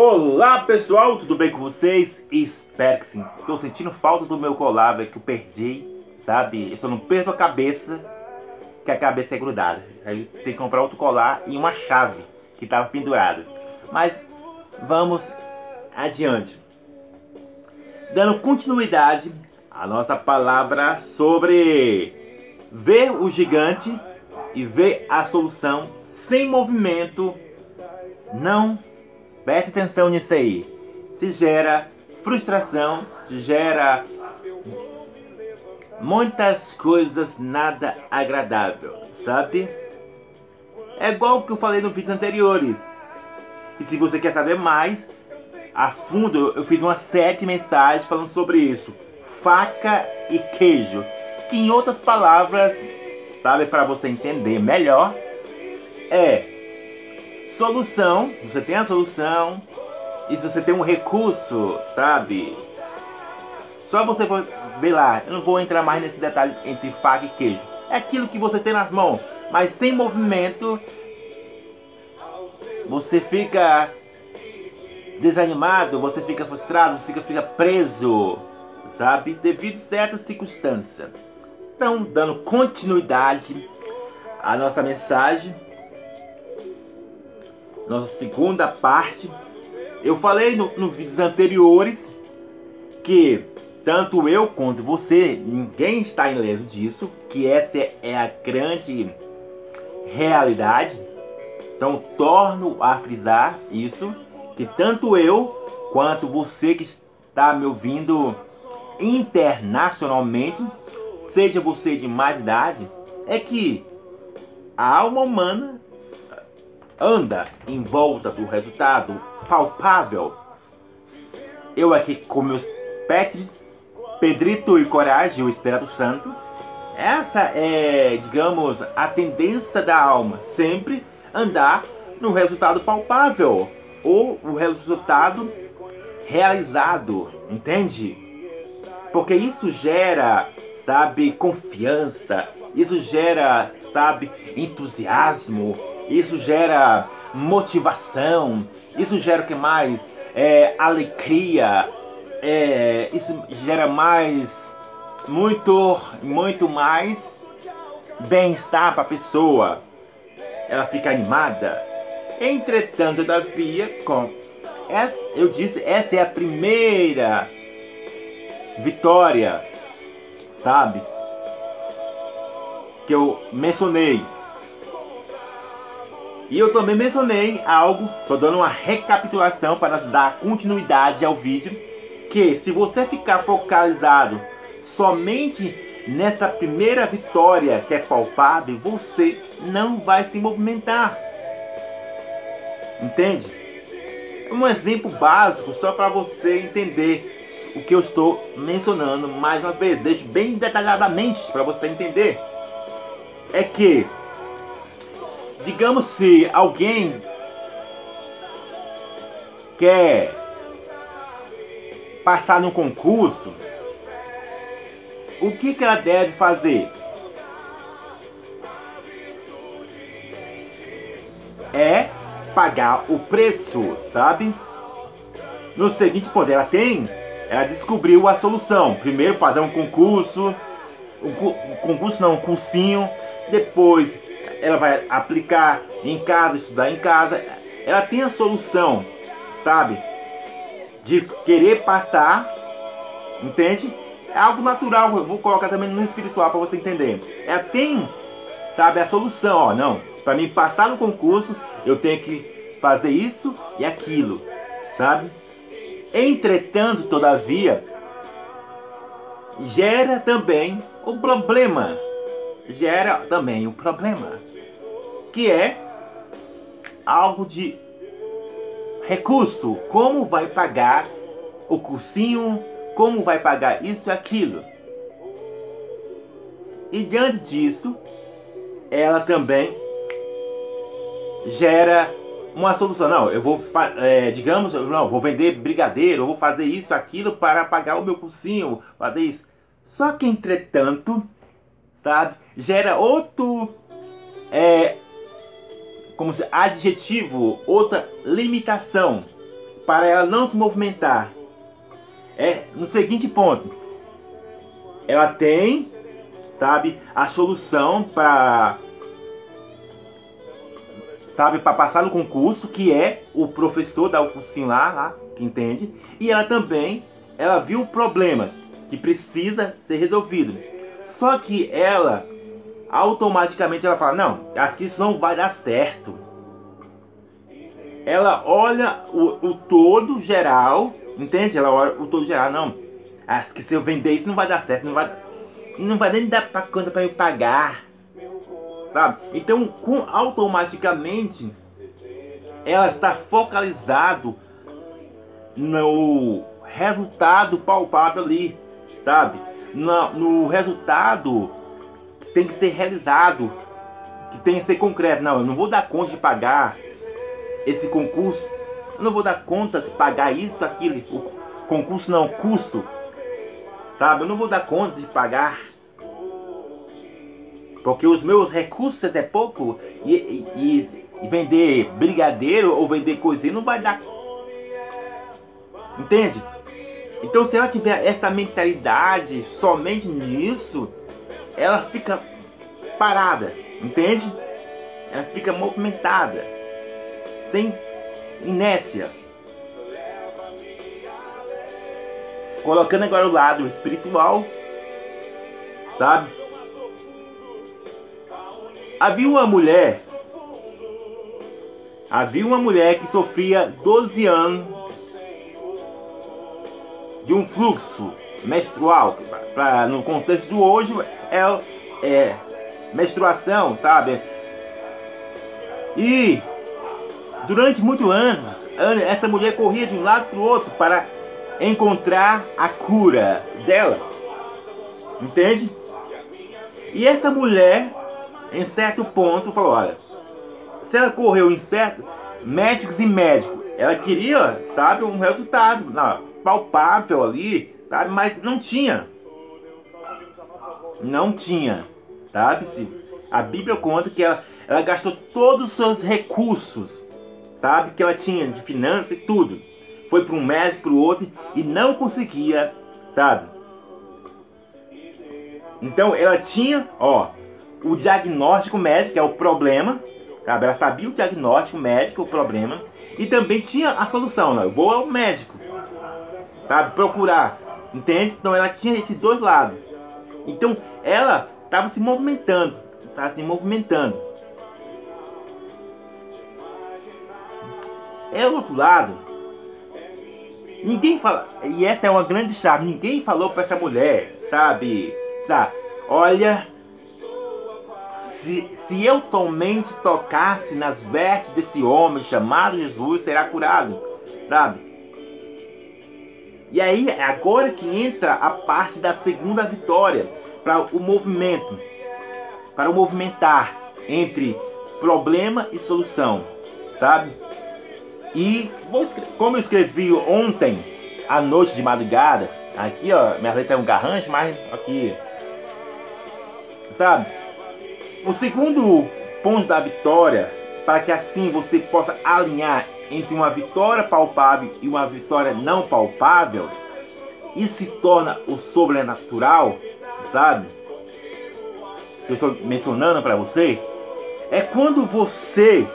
Olá pessoal, tudo bem com vocês? Espero que sim. Tô sentindo falta do meu colar, que eu perdi, sabe? Eu só não perco a cabeça, que a cabeça é grudada. Aí tem que comprar outro colar e uma chave que estava pendurada. Mas vamos adiante. Dando continuidade à nossa palavra sobre ver o gigante e ver a solução sem movimento não Preste atenção nisso aí. Se gera frustração, se gera muitas coisas nada agradável, sabe? É igual o que eu falei nos vídeos anteriores. E se você quer saber mais, a fundo, eu fiz uma de mensagens falando sobre isso. Faca e queijo. Que em outras palavras, sabe, para você entender melhor, é solução, você tem a solução, e se você tem um recurso, sabe? Só você ver lá, eu não vou entrar mais nesse detalhe entre faca e queijo. É aquilo que você tem nas mãos, mas sem movimento, você fica desanimado, você fica frustrado, você fica preso, sabe? Devido a certas circunstâncias. Então, dando continuidade à nossa mensagem, nossa segunda parte. Eu falei nos no vídeos anteriores que tanto eu quanto você, ninguém está ileso disso, que essa é a grande realidade. Então torno a frisar isso, que tanto eu quanto você que está me ouvindo internacionalmente, seja você de mais idade, é que a alma humana anda em volta do resultado palpável. Eu aqui com meus pets, Pedrito e Coragem, o Espírito Santo. Essa é, digamos, a tendência da alma, sempre andar no resultado palpável ou o resultado realizado, entende? Porque isso gera, sabe, confiança, isso gera, sabe, entusiasmo, isso gera motivação, isso gera o que mais? É, alegria, é, isso gera mais, muito, muito mais bem-estar para a pessoa. Ela fica animada. Entretanto, todavia, com essa, eu disse, essa é a primeira vitória, sabe? Que eu mencionei. E eu também mencionei algo, só dando uma recapitulação para dar continuidade ao vídeo, que se você ficar focalizado somente nessa primeira vitória que é palpável, você não vai se movimentar. Entende? Um exemplo básico só para você entender o que eu estou mencionando mais uma vez, deixe bem detalhadamente para você entender. É que digamos se alguém quer passar no concurso, o que, que ela deve fazer? É pagar o preço, sabe? No seguinte ponto, ela tem, ela descobriu a solução. Primeiro fazer um concurso, um, concurso não, um cursinho, depois ela vai aplicar em casa, estudar em casa. Ela tem a solução, sabe? De querer passar, entende? É algo natural, eu vou colocar também no espiritual para você entender. Ela tem, sabe, a solução, ó, não. Para mim passar no concurso, eu tenho que fazer isso e aquilo, sabe? Entretanto, todavia, gera também o problema gera também o problema, que é algo de recurso, como vai pagar o cursinho, como vai pagar isso e aquilo. E diante disso, ela também gera uma solução. Não, eu vou, é, digamos, não, vou vender brigadeiro, vou fazer isso, aquilo para pagar o meu cursinho, fazer isso. Só que, entretanto, sabe? Gera outro é, como se adjetivo, outra limitação para ela não se movimentar. É no seguinte ponto. Ela tem, sabe, a solução para sabe, para passar no concurso, que é o professor o cursinho lá, lá, que entende. E ela também, ela viu o problema que precisa ser resolvido. Só que ela automaticamente ela fala: "Não, acho que isso não vai dar certo" ela olha o, o todo geral, entende? Ela olha o todo geral, não. Acho que se eu vender isso não vai dar certo, não vai, não vai nem dar pra conta para eu pagar, sabe? Então, com, automaticamente, ela está focalizado no resultado palpável ali, sabe? No, no resultado tem que ser realizado, que tem que ser concreto. Não, eu não vou dar conta de pagar esse concurso. Eu não vou dar conta de pagar isso, aquilo. O concurso não, custo. Sabe? Eu não vou dar conta de pagar. Porque os meus recursos é pouco. E, e, e vender brigadeiro ou vender coisinha não vai dar. Entende? Então se ela tiver essa mentalidade somente nisso, ela fica parada, entende? Ela fica movimentada sem inércia. Colocando agora o lado espiritual, sabe? Havia uma mulher, havia uma mulher que sofria 12 anos de um fluxo menstrual, pra, no contexto do hoje é, é menstruação, sabe? E Durante muitos anos, essa mulher corria de um lado para o outro para encontrar a cura dela. Entende? E essa mulher, em certo ponto, falou: olha, se ela correu em certo, médicos e médicos, ela queria, sabe, um resultado não, palpável ali, sabe, mas não tinha. Não tinha, sabe? -se? A Bíblia conta que ela, ela gastou todos os seus recursos sabe? Que ela tinha de finanças e tudo. Foi para um médico, para o outro e não conseguia, sabe? Então ela tinha, ó, o diagnóstico médico, que é o problema, sabe? Ela sabia o diagnóstico médico, o problema, e também tinha a solução, né? Eu vou ao médico, sabe? Procurar, entende? Então ela tinha esses dois lados. Então ela estava se movimentando, estava se movimentando. É o outro lado. Ninguém fala. E essa é uma grande chave. Ninguém falou para essa mulher, sabe? Sabe? Olha. Se, se eu somente tocasse nas vestes desse homem chamado Jesus, será curado. Sabe? E aí, é agora que entra a parte da segunda vitória. Para o movimento. Para o movimentar entre problema e solução. Sabe? E como eu escrevi ontem, à noite de madrugada, aqui ó, minha letra é um garrancho, mas aqui, sabe? O segundo ponto da vitória, para que assim você possa alinhar entre uma vitória palpável e uma vitória não palpável, e se torna o sobrenatural, sabe? Eu estou mencionando para você, é quando você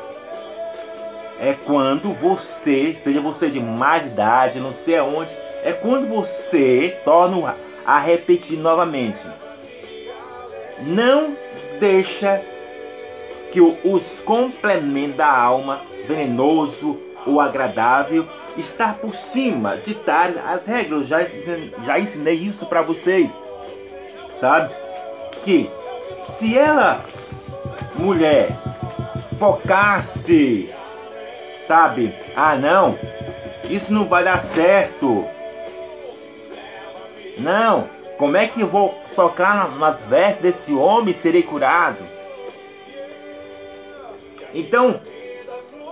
é quando você, seja você de mais idade, não sei aonde, é quando você torna a repetir novamente. Não deixa que os complementos da alma, venenoso ou agradável, está por cima, ditar as regras. Já, já ensinei isso para vocês, sabe? Que se ela, mulher, focasse sabe? Ah, não, isso não vai dar certo. Não, como é que eu vou tocar nas vestes desse homem e serei curado? Então,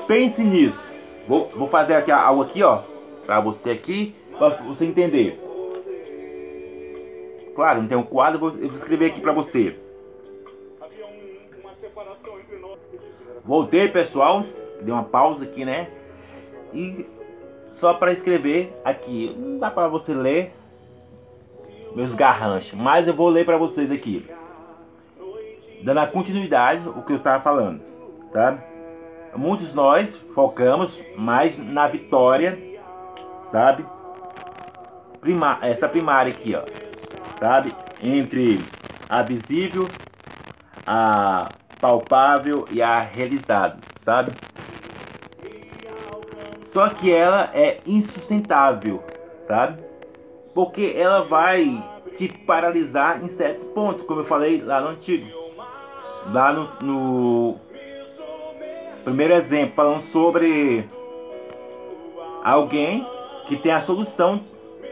pense nisso. Vou, vou fazer aqui algo aqui, ó, para você aqui, para você entender. Claro, não tem um quadro, eu vou escrever aqui para você. Voltei, pessoal dei uma pausa aqui, né? E só para escrever aqui. Não dá para você ler meus garranchos, mas eu vou ler para vocês aqui. Dando a continuidade o que eu estava falando, tá? Muitos nós focamos mais na vitória, sabe? Prima essa primária aqui, ó, sabe? Entre a visível, a palpável e a realizada, sabe? Só que ela é insustentável, sabe? Porque ela vai te paralisar em certos pontos, como eu falei lá no antigo. Lá no, no primeiro exemplo, falando sobre alguém que tem a solução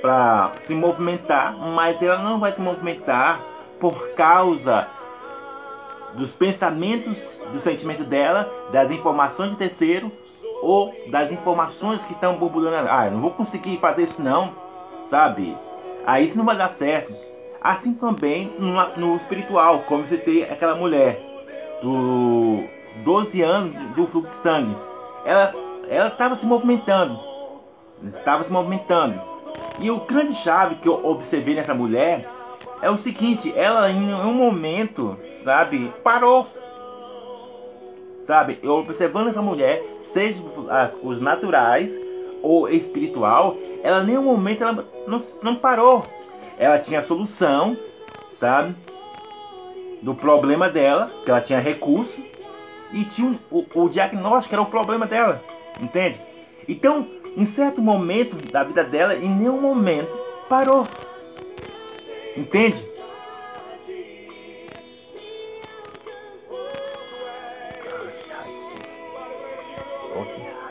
para se movimentar, mas ela não vai se movimentar por causa dos pensamentos, do sentimento dela, das informações de terceiro ou das informações que estão borbulhando. Ah, eu não vou conseguir fazer isso não, sabe? Aí isso não vai dar certo. Assim também no, no espiritual, como você tem aquela mulher do 12 anos do fluxo de sangue. Ela estava se movimentando. Estava se movimentando. E o grande chave que eu observei nessa mulher é o seguinte, ela em um momento, sabe, parou. Sabe, eu observando essa mulher, seja as coisas naturais ou espiritual, ela em nenhum momento ela não, não parou. Ela tinha a solução, sabe, do problema dela, que ela tinha recurso, e tinha um, o, o diagnóstico era o problema dela, entende? Então, em certo momento da vida dela, em nenhum momento parou, entende? Oh.